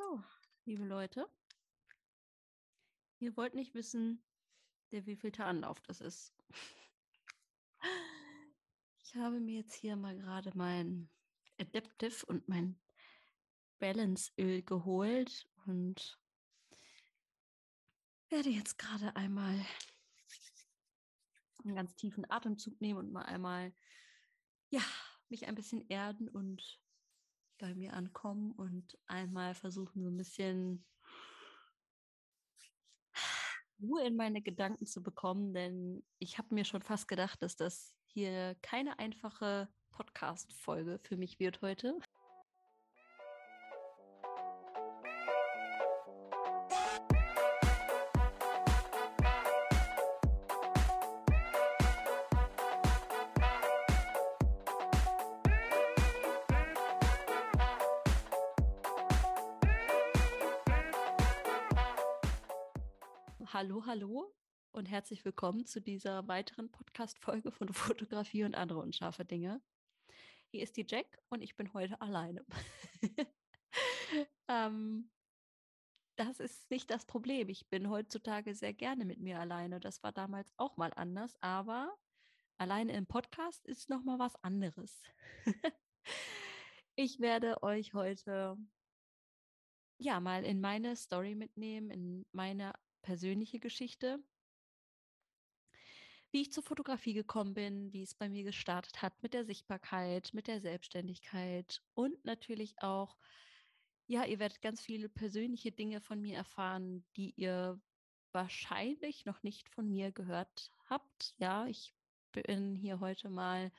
So, liebe Leute, ihr wollt nicht wissen, der wievielte Anlauf das ist. Ich habe mir jetzt hier mal gerade mein Adaptive und mein Balance Öl geholt und werde jetzt gerade einmal einen ganz tiefen Atemzug nehmen und mal einmal, ja, mich ein bisschen erden und bei mir ankommen und einmal versuchen, so ein bisschen Ruhe in meine Gedanken zu bekommen, denn ich habe mir schon fast gedacht, dass das hier keine einfache Podcast-Folge für mich wird heute. Hallo, hallo und herzlich willkommen zu dieser weiteren Podcast-Folge von Fotografie und andere unscharfe Dinge. Hier ist die Jack und ich bin heute alleine. ähm, das ist nicht das Problem. Ich bin heutzutage sehr gerne mit mir alleine. Das war damals auch mal anders, aber alleine im Podcast ist noch mal was anderes. ich werde euch heute ja mal in meine Story mitnehmen, in meine persönliche Geschichte, wie ich zur Fotografie gekommen bin, wie es bei mir gestartet hat mit der Sichtbarkeit, mit der Selbstständigkeit und natürlich auch, ja, ihr werdet ganz viele persönliche Dinge von mir erfahren, die ihr wahrscheinlich noch nicht von mir gehört habt. Ja, ich bin hier heute mal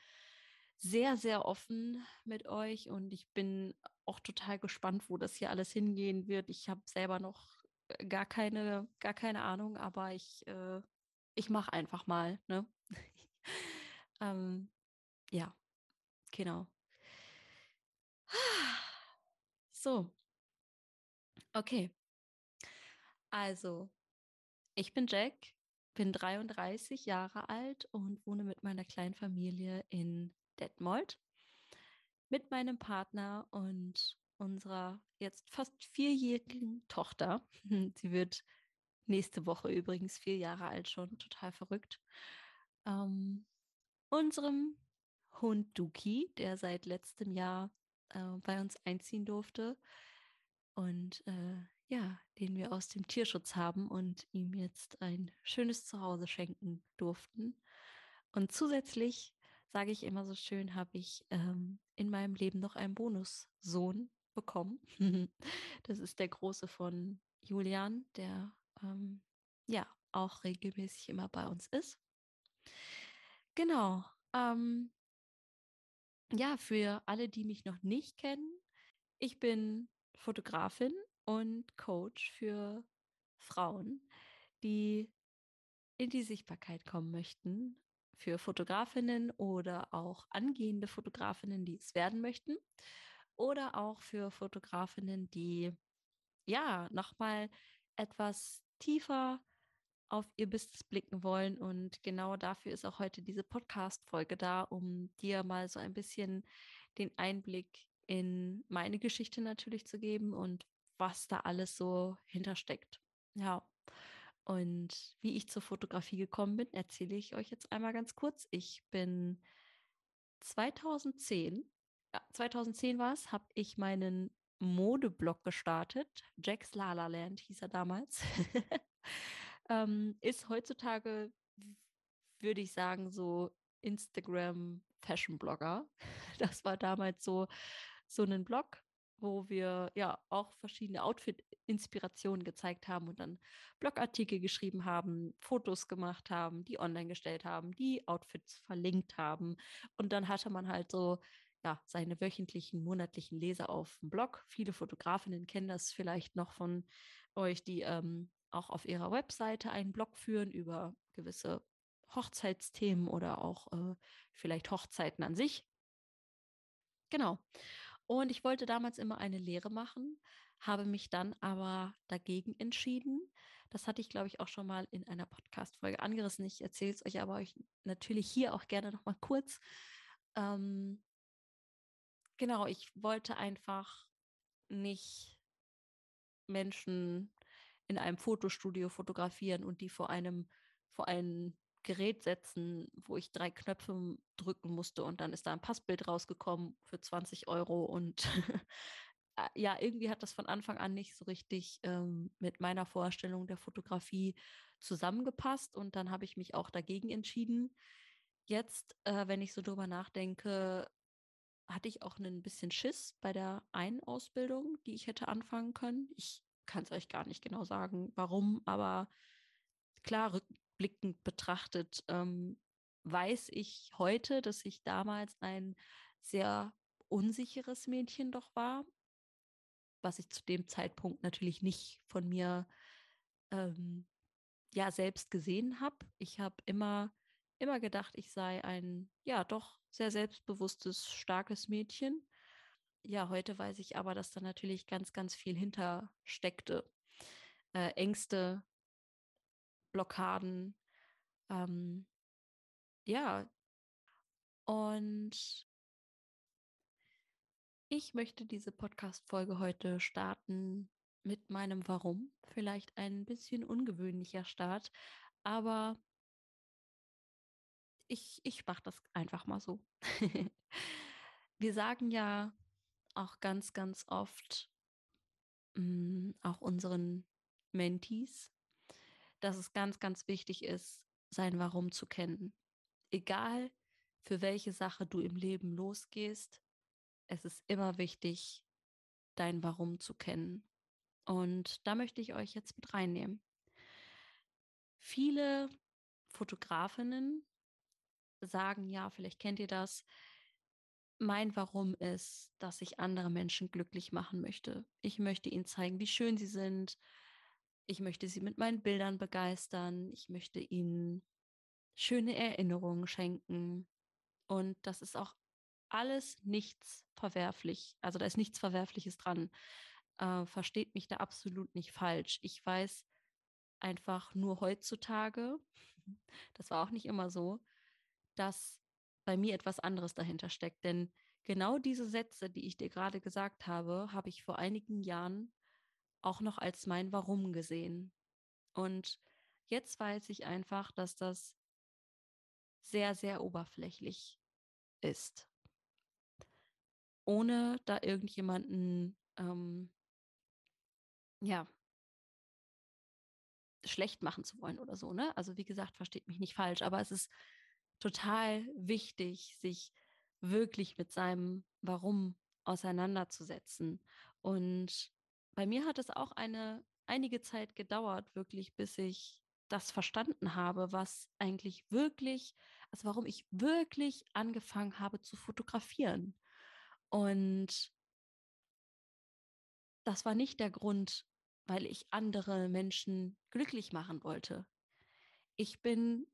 sehr, sehr offen mit euch und ich bin auch total gespannt, wo das hier alles hingehen wird. Ich habe selber noch gar keine, gar keine Ahnung, aber ich, äh, ich mache einfach mal. Ne? ähm, ja, genau. So, okay. Also, ich bin Jack, bin 33 Jahre alt und wohne mit meiner kleinen Familie in Detmold mit meinem Partner und unserer jetzt fast vierjährigen Tochter. Sie wird nächste Woche übrigens vier Jahre alt schon, total verrückt. Ähm, unserem Hund Duki, der seit letztem Jahr äh, bei uns einziehen durfte und äh, ja, den wir aus dem Tierschutz haben und ihm jetzt ein schönes Zuhause schenken durften. Und zusätzlich, sage ich immer so schön, habe ich ähm, in meinem Leben noch einen Bonussohn, bekommen. das ist der große von Julian, der ähm, ja auch regelmäßig immer bei uns ist. Genau. Ähm, ja, für alle, die mich noch nicht kennen, ich bin Fotografin und Coach für Frauen, die in die Sichtbarkeit kommen möchten, für Fotografinnen oder auch angehende Fotografinnen, die es werden möchten oder auch für Fotografinnen, die ja nochmal etwas tiefer auf ihr Business blicken wollen. Und genau dafür ist auch heute diese Podcast-Folge da, um dir mal so ein bisschen den Einblick in meine Geschichte natürlich zu geben und was da alles so hintersteckt. Ja. Und wie ich zur Fotografie gekommen bin, erzähle ich euch jetzt einmal ganz kurz. Ich bin 2010 ja, 2010 war es, habe ich meinen Modeblog gestartet. Jack's Lala Land hieß er damals. ähm, ist heutzutage, würde ich sagen, so Instagram Fashion Blogger. Das war damals so, so ein Blog, wo wir ja auch verschiedene Outfit-Inspirationen gezeigt haben und dann Blogartikel geschrieben haben, Fotos gemacht haben, die online gestellt haben, die Outfits verlinkt haben. Und dann hatte man halt so ja, seine wöchentlichen, monatlichen Leser auf dem Blog. Viele Fotografinnen kennen das vielleicht noch von euch, die ähm, auch auf ihrer Webseite einen Blog führen über gewisse Hochzeitsthemen oder auch äh, vielleicht Hochzeiten an sich. Genau. Und ich wollte damals immer eine Lehre machen, habe mich dann aber dagegen entschieden. Das hatte ich, glaube ich, auch schon mal in einer Podcast-Folge angerissen. Ich erzähle es euch aber euch natürlich hier auch gerne noch mal kurz. Ähm, genau, ich wollte einfach nicht Menschen in einem Fotostudio fotografieren und die vor einem, vor ein Gerät setzen, wo ich drei Knöpfe drücken musste und dann ist da ein Passbild rausgekommen für 20 Euro und ja, irgendwie hat das von Anfang an nicht so richtig ähm, mit meiner Vorstellung der Fotografie zusammengepasst und dann habe ich mich auch dagegen entschieden. Jetzt, äh, wenn ich so drüber nachdenke, hatte ich auch ein bisschen Schiss bei der einen Ausbildung, die ich hätte anfangen können. Ich kann es euch gar nicht genau sagen, warum, aber klar, rückblickend betrachtet, ähm, weiß ich heute, dass ich damals ein sehr unsicheres Mädchen doch war was ich zu dem Zeitpunkt natürlich nicht von mir ähm, ja selbst gesehen habe. Ich habe immer immer gedacht, ich sei ein ja doch sehr selbstbewusstes, starkes Mädchen. Ja, heute weiß ich aber, dass da natürlich ganz, ganz viel hinter steckte. Äh, Ängste, Blockaden, ähm, ja. Und ich möchte diese Podcast-Folge heute starten mit meinem Warum. Vielleicht ein bisschen ungewöhnlicher Start, aber ich, ich mache das einfach mal so. Wir sagen ja auch ganz, ganz oft, mh, mm, auch unseren Mentees, dass es ganz, ganz wichtig ist, sein Warum zu kennen. Egal, für welche Sache du im Leben losgehst, es ist immer wichtig, dein Warum zu kennen. Und da möchte ich euch jetzt mit reinnehmen. Viele Fotografinnen sagen, ja, vielleicht kennt ihr das, mein Warum ist, dass ich andere Menschen glücklich machen möchte. Ich möchte ihnen zeigen, wie schön sie sind. Ich möchte sie mit meinen Bildern begeistern. Ich möchte ihnen schöne Erinnerungen schenken. Und das ist auch alles nichts verwerflich. Also da ist nichts Verwerfliches dran. Äh, versteht mich da absolut nicht falsch. Ich weiß einfach nur heutzutage, das war auch nicht immer so, dass bei mir etwas anderes dahinter steckt. Denn genau diese Sätze, die ich dir gerade gesagt habe, habe ich vor einigen Jahren auch noch als mein Warum gesehen. Und jetzt weiß ich einfach, dass das sehr, sehr oberflächlich ist ohne da irgendjemanden, ähm, ja, schlecht machen zu wollen oder so, ne? Also wie gesagt, versteht mich nicht falsch, aber es ist total wichtig, sich wirklich mit seinem Warum auseinanderzusetzen. Und bei mir hat es auch eine einige Zeit gedauert, wirklich, bis ich das verstanden habe, was eigentlich wirklich, also warum ich wirklich angefangen habe zu fotografieren. Und das war nicht der Grund, weil ich andere Menschen glücklich machen wollte. Ich bin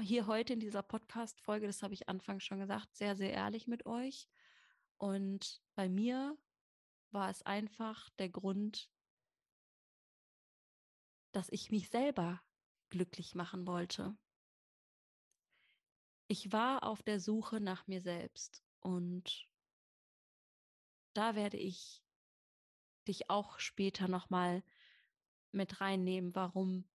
hier heute in dieser Podcast-Folge, das habe ich anfangs schon gesagt, sehr, sehr ehrlich mit euch. Und bei mir war es einfach der Grund, dass ich mich selber glücklich machen wollte. Ich war auf der Suche nach mir selbst und da werde ich dich auch später nochmal mit reinnehmen, warum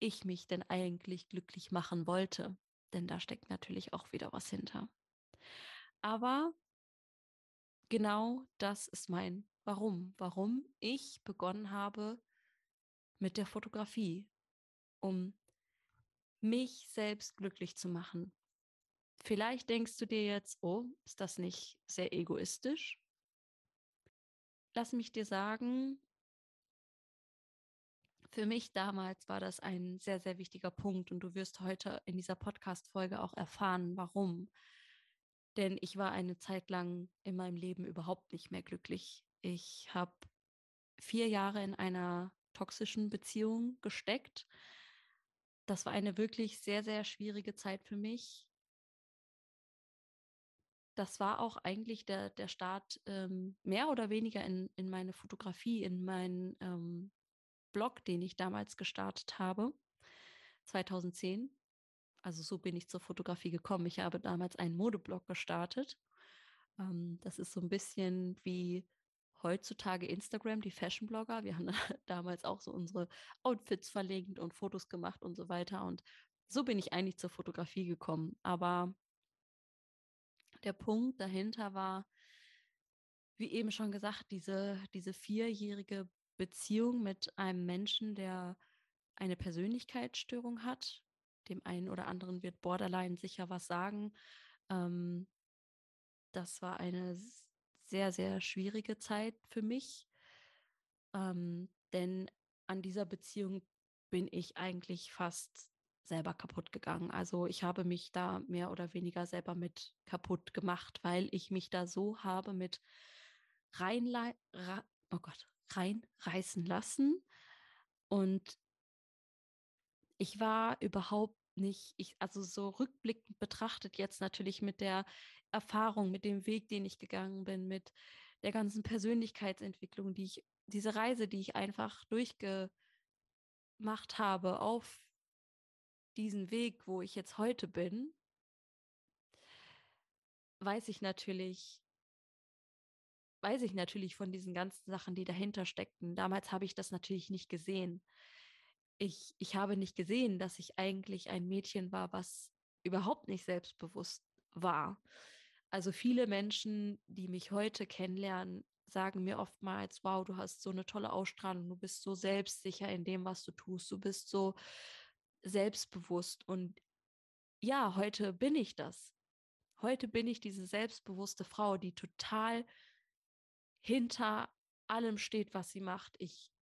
ich mich denn eigentlich glücklich machen wollte. Denn da steckt natürlich auch wieder was hinter. Aber genau das ist mein Warum. Warum ich begonnen habe mit der Fotografie, um mich selbst glücklich zu machen. Vielleicht denkst du dir jetzt, oh, ist das nicht sehr egoistisch? lass mich dir sagen, für mich damals war das ein sehr, sehr wichtiger Punkt und du wirst heute in dieser Podcast-Folge auch erfahren, warum. Denn ich war eine Zeit lang in meinem Leben überhaupt nicht mehr glücklich. Ich habe vier Jahre in einer toxischen Beziehung gesteckt. Das war eine wirklich sehr, sehr schwierige Zeit für mich das war auch eigentlich der, der Start ähm, mehr oder weniger in, in meine Fotografie, in meinen ähm, Blog, den ich damals gestartet habe, 2010. Also so bin ich zur Fotografie gekommen. Ich habe damals einen Modeblog gestartet. Ähm, das ist so ein bisschen wie heutzutage Instagram, die Fashion-Blogger. Wir haben damals auch so unsere Outfits verlinkt und Fotos gemacht und so weiter. Und so bin ich eigentlich zur Fotografie gekommen. Aber der Punkt dahinter war, wie eben schon gesagt, diese, diese vierjährige Beziehung mit einem Menschen, der eine Persönlichkeitsstörung hat. Dem einen oder anderen wird Borderline sicher was sagen. Ähm, das war eine sehr, sehr schwierige Zeit für mich. Ähm, denn an dieser Beziehung bin ich eigentlich fast selber kaputt gegangen. Also ich habe mich da mehr oder weniger selber mit kaputt gemacht, weil ich mich da so habe mit reinle oh Gott, reinreißen lassen. Und ich war überhaupt nicht, ich, also so rückblickend betrachtet jetzt natürlich mit der Erfahrung, mit dem Weg, den ich gegangen bin, mit der ganzen Persönlichkeitsentwicklung, die ich, diese Reise, die ich einfach durchgemacht habe auf diesen Weg, wo ich jetzt heute bin, weiß ich natürlich, weiß ich natürlich von diesen ganzen Sachen, die dahinter steckten. Damals habe ich das natürlich nicht gesehen. Ich, ich habe nicht gesehen, dass ich eigentlich ein Mädchen war, was überhaupt nicht selbstbewusst war. Also viele Menschen, die mich heute kennenlernen, sagen mir oftmals, wow, du hast so eine tolle Ausstrahlung, du bist so selbstsicher in dem, was du tust, du bist so selbstbewusst. Und ja, heute bin ich das. Heute bin ich diese selbstbewusste Frau, die total hinter allem steht, was sie macht. Ich,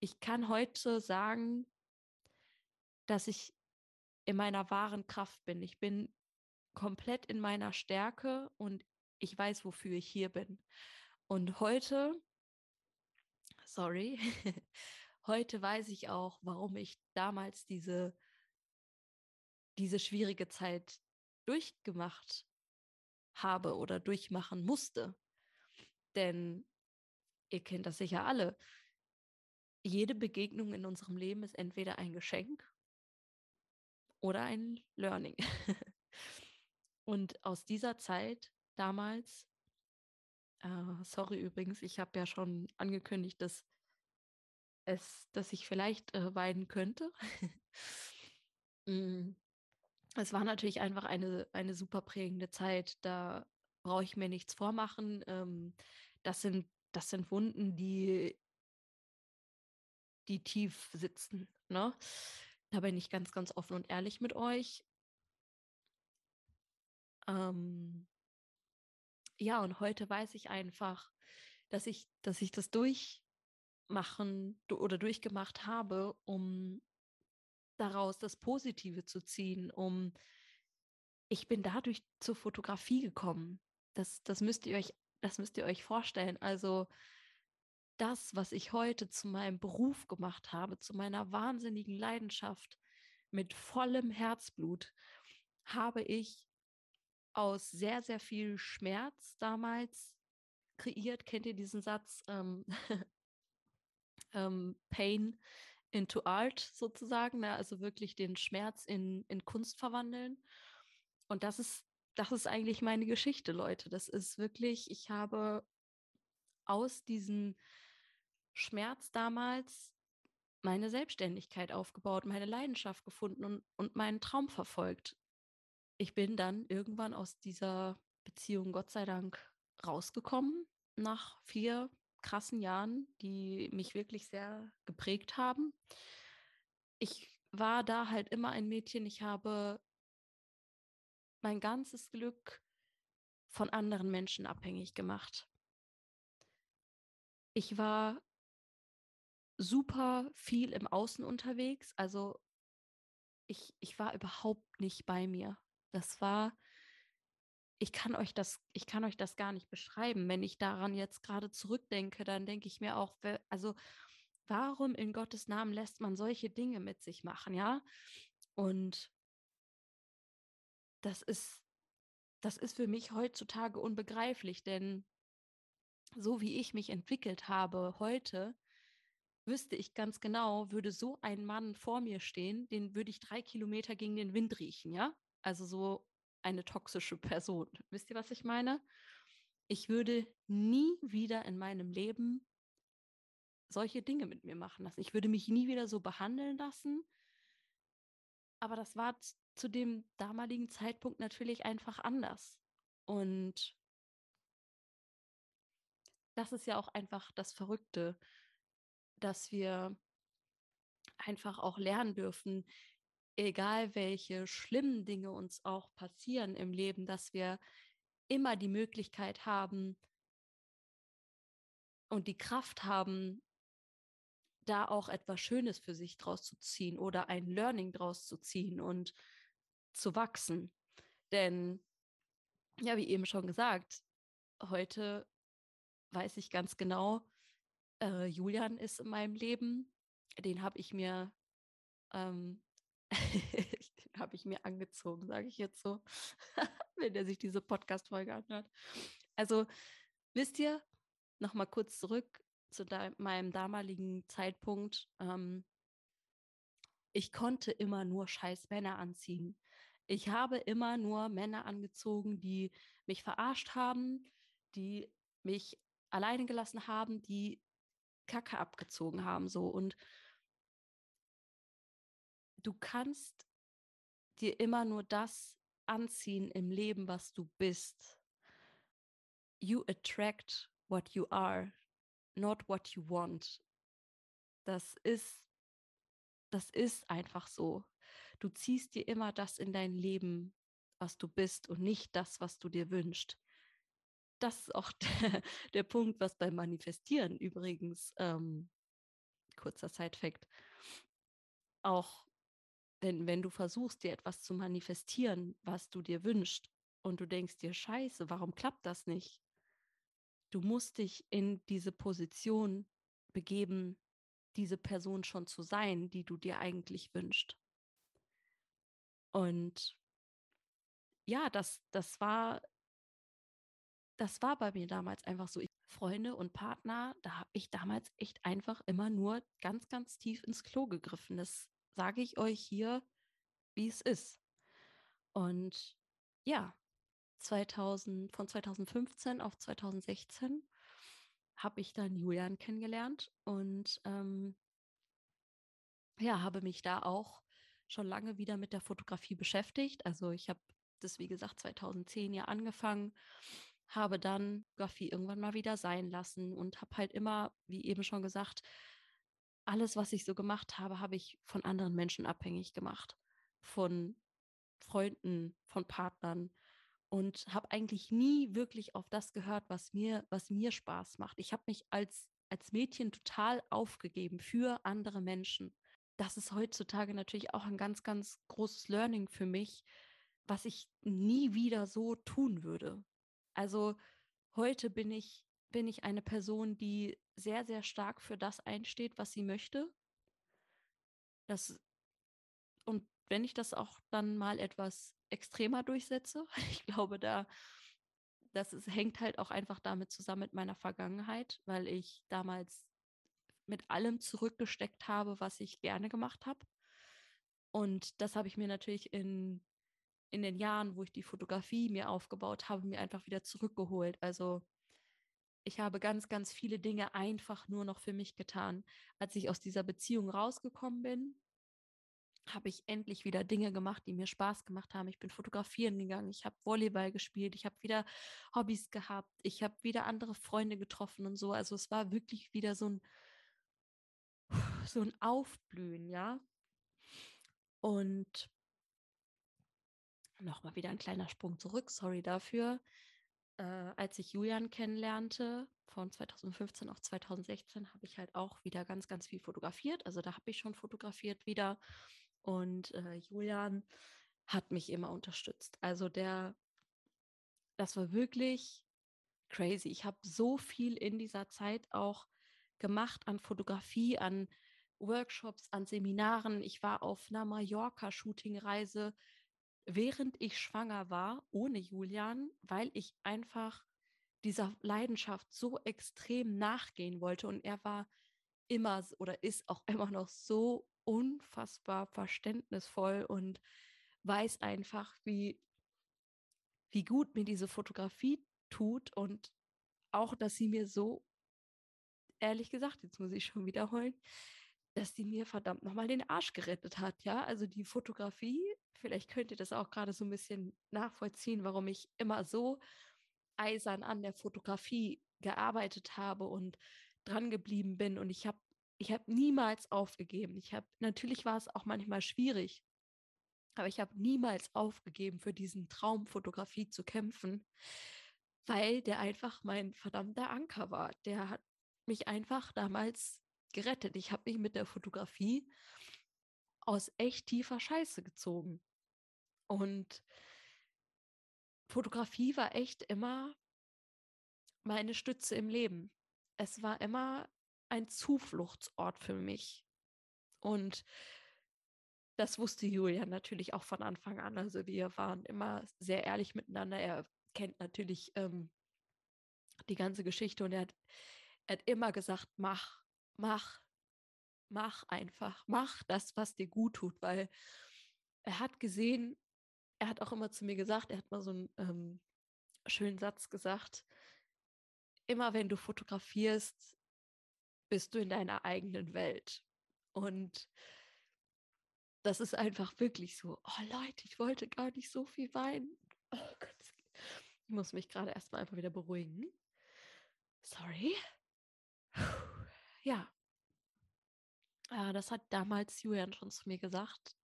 ich kann heute sagen, dass ich in meiner wahren Kraft bin. Ich bin komplett in meiner Stärke und ich weiß, wofür ich hier bin. Und heute, sorry, heute weiß ich auch, warum ich damals diese, diese schwierige Zeit durchgemacht habe oder durchmachen musste. Denn ihr kennt das sicher alle. Jede Begegnung in unserem Leben ist entweder ein Geschenk oder ein Learning. Und aus dieser Zeit damals, äh, sorry übrigens, ich habe ja schon angekündigt, dass es, dass ich vielleicht äh, weinen könnte. mm. Es war natürlich einfach eine, eine super prägende Zeit. Da brauche ich mir nichts vormachen. Ähm, das, sind, das sind Wunden, die, die tief sitzen. Ne? Da bin ich ganz, ganz offen und ehrlich mit euch. Ähm, ja, und heute weiß ich einfach, dass ich, dass ich das durchmachen oder durchgemacht habe, um daraus das Positive zu ziehen, um ich bin dadurch zur Fotografie gekommen. Das, das müsst ihr euch, das müsst ihr euch vorstellen. Also das, was ich heute zu meinem Beruf gemacht habe, zu meiner wahnsinnigen Leidenschaft mit vollem Herzblut, habe ich aus sehr, sehr viel Schmerz damals kreiert. Kennt ihr diesen Satz? Ähm, ähm, Pain into Art sozusagen, ne? also wirklich den Schmerz in, in Kunst verwandeln. Und das ist, das ist eigentlich meine Geschichte, Leute. Das ist wirklich, ich habe aus diesem Schmerz damals meine Selbstständigkeit aufgebaut, meine Leidenschaft gefunden und, und meinen Traum verfolgt ich bin dann irgendwann aus dieser Beziehung Gott sei Dank rausgekommen nach vier krassen Jahren, die mich wirklich sehr geprägt haben. Ich war da halt immer ein Mädchen. Ich habe mein ganzes Glück von anderen Menschen abhängig gemacht. Ich war super viel im Außen unterwegs. Also ich, ich war überhaupt nicht bei mir. Das war, ich kann euch das, ich kann euch das gar nicht beschreiben. Wenn ich daran jetzt gerade zurückdenke, dann denke ich mir auch, also warum in Gottes Namen lässt man solche Dinge mit sich machen, ja? Und das ist, das ist für mich heutzutage unbegreiflich, denn so wie ich mich entwickelt habe heute, wüsste ich ganz genau, würde so ein Mann vor mir stehen, den würde ich drei Kilometer gegen den Wind riechen, ja? Also so eine toxische Person. Wisst ihr, was ich meine? ich würde nie wieder in meinem Leben solche Dinge mit mir machen lassen. Ich würde mich nie wieder so behandeln lassen. Aber das war zu dem damaligen Zeitpunkt natürlich einfach anders. Und das ist ja auch einfach das Verrückte, dass wir einfach auch lernen dürfen, egal welche schlimmen Dinge uns auch passieren im Leben, dass wir immer die Möglichkeit haben und die Kraft haben, da auch etwas Schönes für sich draus zu ziehen oder ein Learning draus zu ziehen und zu wachsen. Denn, ja, wie eben schon gesagt, heute weiß ich ganz genau, äh, Julian ist in meinem Leben. Den habe ich mir, ähm, habe ich mir angezogen, sage ich jetzt so, wenn er sich diese Podcast-Folge anhört. Also, wisst ihr, nochmal kurz zurück zu da meinem damaligen Zeitpunkt. Ähm, ich konnte immer nur scheiß Männer anziehen. Ich habe immer nur Männer angezogen, die mich verarscht haben, die mich alleine gelassen haben, die Kacke abgezogen haben, so. Und du kannst dir immer nur das anziehen im Leben, was du bist. You attract what you are, not what you want. Das ist, das ist einfach so. Du ziehst dir immer das in dein Leben, was du bist und nicht das, was du dir wünschst das ist auch der, der Punkt, was beim Manifestieren übrigens, ähm, kurzer Side-Fact, auch wenn, wenn du versuchst, dir etwas zu manifestieren, was du dir wünschst, und du denkst dir, scheiße, warum klappt das nicht? Du musst dich in diese Position begeben, diese Person schon zu sein, die du dir eigentlich wünschst. Und ja, das, das war das war bei mir damals einfach so. Ich, Freunde und Partner, da habe ich damals echt einfach immer nur ganz, ganz tief ins Klo gegriffen. Das sage ich euch hier, wie es ist. Und ja, 2000, von 2015 auf 2016 habe ich dann Julian kennengelernt und ähm, ja, habe mich da auch schon lange wieder mit der Fotografie beschäftigt. Also ich habe das, wie gesagt, 2010 ja angefangen habe dann Fotografie irgendwann mal wieder sein lassen und habe halt immer, wie eben schon gesagt, alles, was ich so gemacht habe, habe ich von anderen Menschen abhängig gemacht, von Freunden, von Partnern und habe eigentlich nie wirklich auf das gehört, was mir, was mir Spaß macht. Ich habe mich als als Mädchen total aufgegeben für andere Menschen. Das ist heutzutage natürlich auch ein ganz, ganz großes Learning für mich, was ich nie wieder so tun würde. Also heute bin ich, bin ich eine Person, die sehr, sehr stark für das einsteht, was sie möchte. Das, und wenn ich das auch dann mal etwas extremer durchsetze, ich glaube, da, das ist, hängt halt auch einfach damit zusammen mit meiner Vergangenheit, weil ich damals mit allem zurückgesteckt habe, was ich gerne gemacht habe. Und das habe ich mir natürlich in in den Jahren, wo ich die Fotografie mir aufgebaut habe, mir einfach wieder zurückgeholt. Also ich habe ganz, ganz viele Dinge einfach nur noch für mich getan. Als ich aus dieser Beziehung rausgekommen bin, habe ich endlich wieder Dinge gemacht, die mir Spaß gemacht haben. Ich bin fotografieren gegangen, ich habe Volleyball gespielt, ich habe wieder Hobbys gehabt, ich habe wieder andere Freunde getroffen und so. Also es war wirklich wieder so ein so ein Aufblühen, ja. Und nochmal wieder ein kleiner Sprung zurück, sorry dafür. Äh, als ich Julian kennenlernte, von 2015 auf 2016, habe ich halt auch wieder ganz, ganz viel fotografiert. Also da habe ich schon fotografiert wieder. Und äh, Julian hat mich immer unterstützt. Also der, das war wirklich crazy. Ich habe so viel in dieser Zeit auch gemacht an Fotografie, an Workshops, an Seminaren. Ich war auf einer Mallorca-Shooting-Reise während ich schwanger war, ohne Julian, weil ich einfach dieser Leidenschaft so extrem nachgehen wollte. Und er war immer oder ist auch immer noch so unfassbar verständnisvoll und weiß einfach, wie, wie gut mir diese Fotografie tut und auch, dass sie mir so, ehrlich gesagt, jetzt muss ich schon wiederholen, dass sie mir verdammt nochmal den Arsch gerettet hat. Ja, also die Fotografie, vielleicht könnt ihr das auch gerade so ein bisschen nachvollziehen, warum ich immer so eisern an der Fotografie gearbeitet habe und dran geblieben bin. Und ich habe ich habe niemals aufgegeben. Ich habe natürlich war es auch manchmal schwierig, aber ich habe niemals aufgegeben, für diesen Traum Fotografie zu kämpfen, weil der einfach mein verdammter Anker war. Der hat mich einfach damals gerettet. Ich habe mich mit der Fotografie aus echt tiefer Scheiße gezogen. Und Fotografie war echt immer meine Stütze im Leben. Es war immer ein Zufluchtsort für mich. Und das wusste Julian natürlich auch von Anfang an. Also wir waren immer sehr ehrlich miteinander. Er kennt natürlich ähm, die ganze Geschichte und er hat, er hat immer gesagt, mach, mach, mach einfach, mach das, was dir gut tut, weil er hat gesehen, er hat auch immer zu mir gesagt, er hat mal so einen ähm, schönen Satz gesagt, immer wenn du fotografierst, bist du in deiner eigenen Welt. Und das ist einfach wirklich so, oh Leute, ich wollte gar nicht so viel weinen. Oh Gott, ich muss mich gerade erstmal einfach wieder beruhigen. Sorry. Ja. Äh, das hat damals Julian schon zu mir gesagt.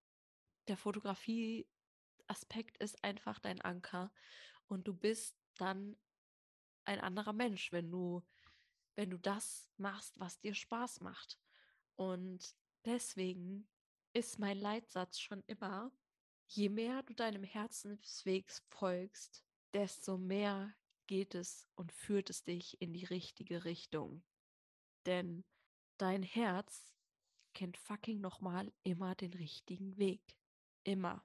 Der Fotografie-Aspekt ist einfach dein Anker. Und du bist dann ein anderer Mensch, wenn du, wenn du das machst, was dir Spaß macht. Und deswegen ist mein Leitsatz schon immer, je mehr du deinem Herzensweg folgst, desto mehr geht es und führt es dich in die richtige Richtung. Denn dein Herz kennt fucking nochmal immer den richtigen Weg. Immer.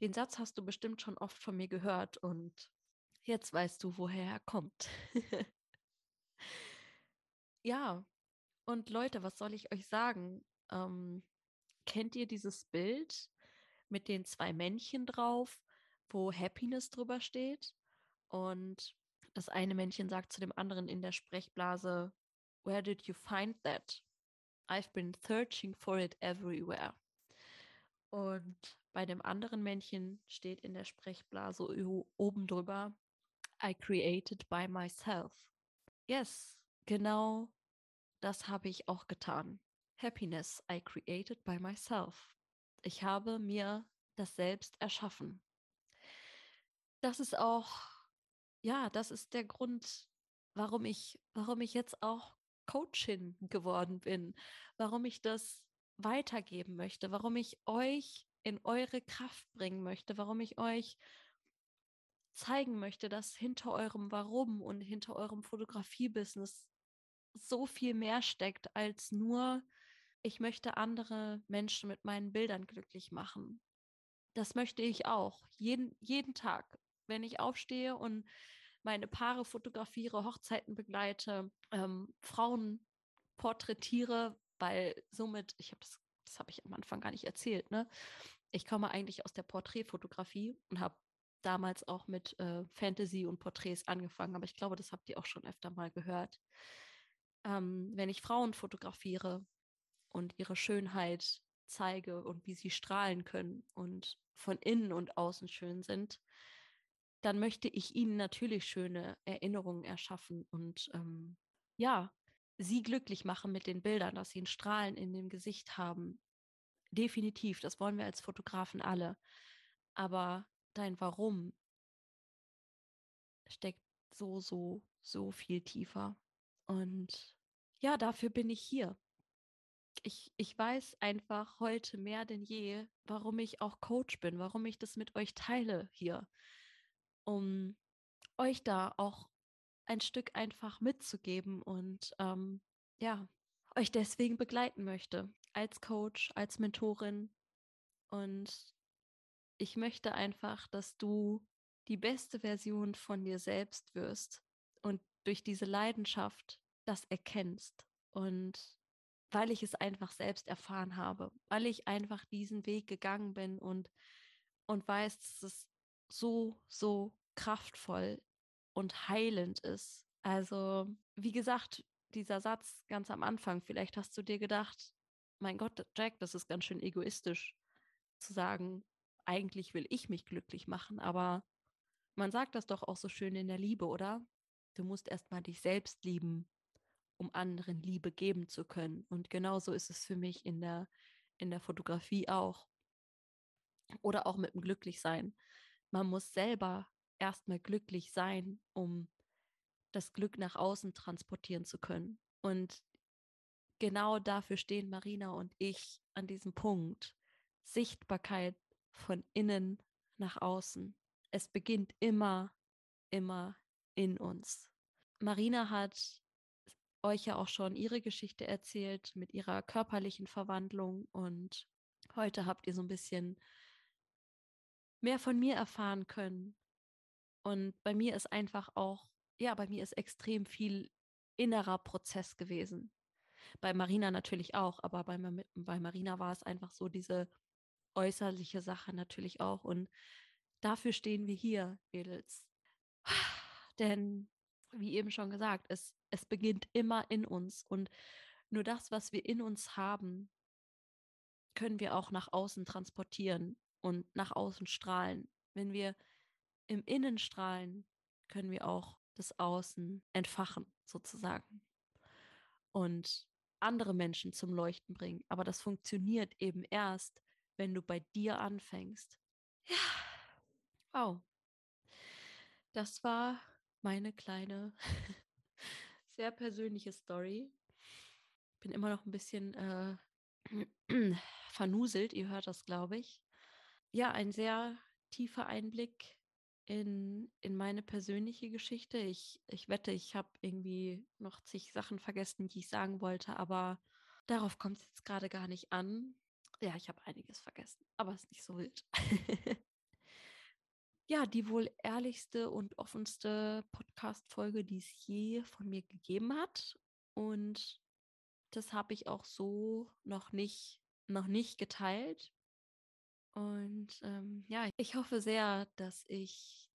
Den Satz hast du bestimmt schon oft von mir gehört und Jetzt weißt du, woher er kommt. ja, und Leute, was soll ich euch sagen? Ähm, kennt ihr dieses Bild mit den zwei Männchen drauf, wo Happiness drüber steht? Und das eine Männchen sagt zu dem anderen in der Sprechblase, Where did you find that? I've been searching for it everywhere. Und bei dem anderen Männchen steht in der Sprechblase oben drüber, I created by myself. Yes, genau das habe ich auch getan. Happiness I created by myself. Ich habe mir das selbst erschaffen. Das ist auch, ja, das ist der Grund, warum ich, warum ich jetzt auch Coachin geworden bin, warum ich das weitergeben möchte, warum ich euch in eure Kraft bringen möchte, warum ich euch zeigen möchte, dass hinter eurem Warum und hinter eurem Fotografie-Business so viel mehr steckt als nur, ich möchte andere Menschen mit meinen Bildern glücklich machen. Das möchte ich auch. Jeden, jeden Tag, wenn ich aufstehe und meine Paare fotografiere, Hochzeiten begleite, ähm, Frauen porträtiere, weil somit, ich habe das, das habe ich am Anfang gar nicht erzählt, ne? Ich komme eigentlich aus der Porträtfotografie und habe damals auch mit äh, Fantasy und Porträts angefangen, aber ich glaube, das habt ihr auch schon öfter mal gehört. Ähm, wenn ich Frauen fotografiere und ihre Schönheit zeige und wie sie strahlen können und von innen und außen schön sind, dann möchte ich ihnen natürlich schöne Erinnerungen erschaffen und ähm, ja, sie glücklich machen mit den Bildern, dass sie ein Strahlen in dem Gesicht haben. Definitiv, das wollen wir als Fotografen alle. Aber dein Warum steckt so, so, so viel tiefer. Und ja, dafür bin ich hier. Ich, ich weiß einfach heute mehr denn je, warum ich auch Coach bin, warum ich das mit euch teile hier, um euch da auch ein Stück einfach mitzugeben und ähm, ja, euch deswegen begleiten möchte, als Coach, als Mentorin. Und ich möchte einfach, dass du die beste Version von dir selbst wirst und durch diese Leidenschaft das erkennst. Und weil ich es einfach selbst erfahren habe, weil ich einfach diesen Weg gegangen bin und, und weiß, dass es so, so kraftvoll und heilend ist. Also, wie gesagt, dieser Satz ganz am Anfang, vielleicht hast du dir gedacht, mein Gott, Jack, das ist ganz schön egoistisch zu sagen, eigentlich will ich mich glücklich machen, aber man sagt das doch auch so schön in der Liebe, oder? Du musst erstmal dich selbst lieben, um anderen Liebe geben zu können. Und genauso ist es für mich in der, in der Fotografie auch. Oder auch mit dem Glücklichsein. Man muss selber erstmal glücklich sein, um das Glück nach außen transportieren zu können. Und genau dafür stehen Marina und ich an diesem Punkt. Sichtbarkeit von innen nach außen. Es beginnt immer, immer in uns. Marina hat euch ja auch schon ihre Geschichte erzählt mit ihrer körperlichen Verwandlung und heute habt ihr so ein bisschen mehr von mir erfahren können. Und bei mir ist einfach auch, ja, bei mir ist extrem viel innerer Prozess gewesen. Bei Marina natürlich auch, aber bei, bei Marina war es einfach so diese äußerliche Sache natürlich auch. Und dafür stehen wir hier, Mädels. Denn, wie eben schon gesagt, es, es beginnt immer in uns. Und nur das, was wir in uns haben, können wir auch nach außen transportieren und nach außen strahlen. Wenn wir im Innen strahlen, können wir auch das Außen entfachen, sozusagen. Und andere Menschen zum Leuchten bringen. Aber das funktioniert eben erst, wenn du bei dir anfängst. Ja, wow. Das war meine kleine, sehr persönliche Story. Bin immer noch ein bisschen äh, vernuselt, ihr hört das, glaube ich. Ja, ein sehr tiefer Einblick in, in meine persönliche Geschichte. Ich, ich wette, ich habe irgendwie noch zig Sachen vergessen, die ich sagen wollte, aber darauf kommt es jetzt gerade gar nicht an. Ja, ich habe einiges vergessen, aber es ist nicht so wild. ja, die wohl ehrlichste und offenste Podcast-Folge, die es je von mir gegeben hat. Und das habe ich auch so noch nicht, noch nicht geteilt. Und ähm, ja, ich hoffe sehr, dass ich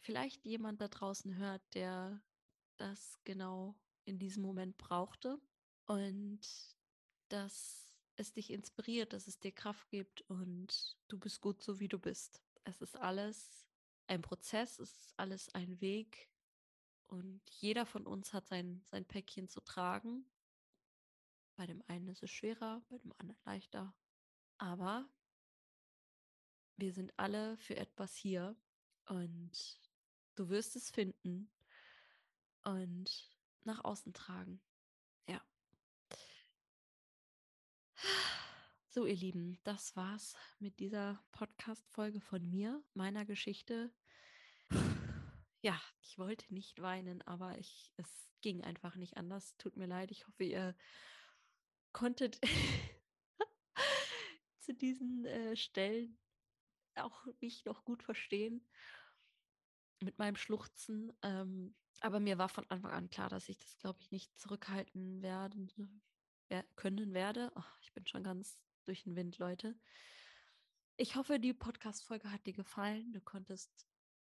vielleicht jemand da draußen hört, der das genau in diesem Moment brauchte und dass es dich inspiriert, dass es dir Kraft gibt und du bist gut so, wie du bist. Es ist alles ein Prozess, es ist alles ein Weg und jeder von uns hat sein, sein Päckchen zu tragen. Bei dem einen ist es schwerer, bei dem anderen leichter. Aber wir sind alle für etwas hier und du wirst es finden und nach außen tragen. Ja. So, ihr Lieben, das war's mit dieser Podcast-Folge von mir, meiner Geschichte. Ja, ich wollte nicht weinen, aber ich, es ging einfach nicht anders. Tut mir leid. Ich hoffe, ihr konntet zu diesen äh, Stellen auch mich noch gut verstehen mit meinem Schluchzen. Ähm, aber mir war von Anfang an klar, dass ich das, glaube ich, nicht zurückhalten werden können werde. Oh, ich bin schon ganz durch den Wind, Leute. Ich hoffe, die Podcast-Folge hat dir gefallen. Du konntest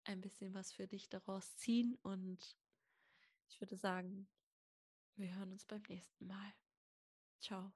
ein bisschen was für dich daraus ziehen und ich würde sagen, wir hören uns beim nächsten Mal. Ciao.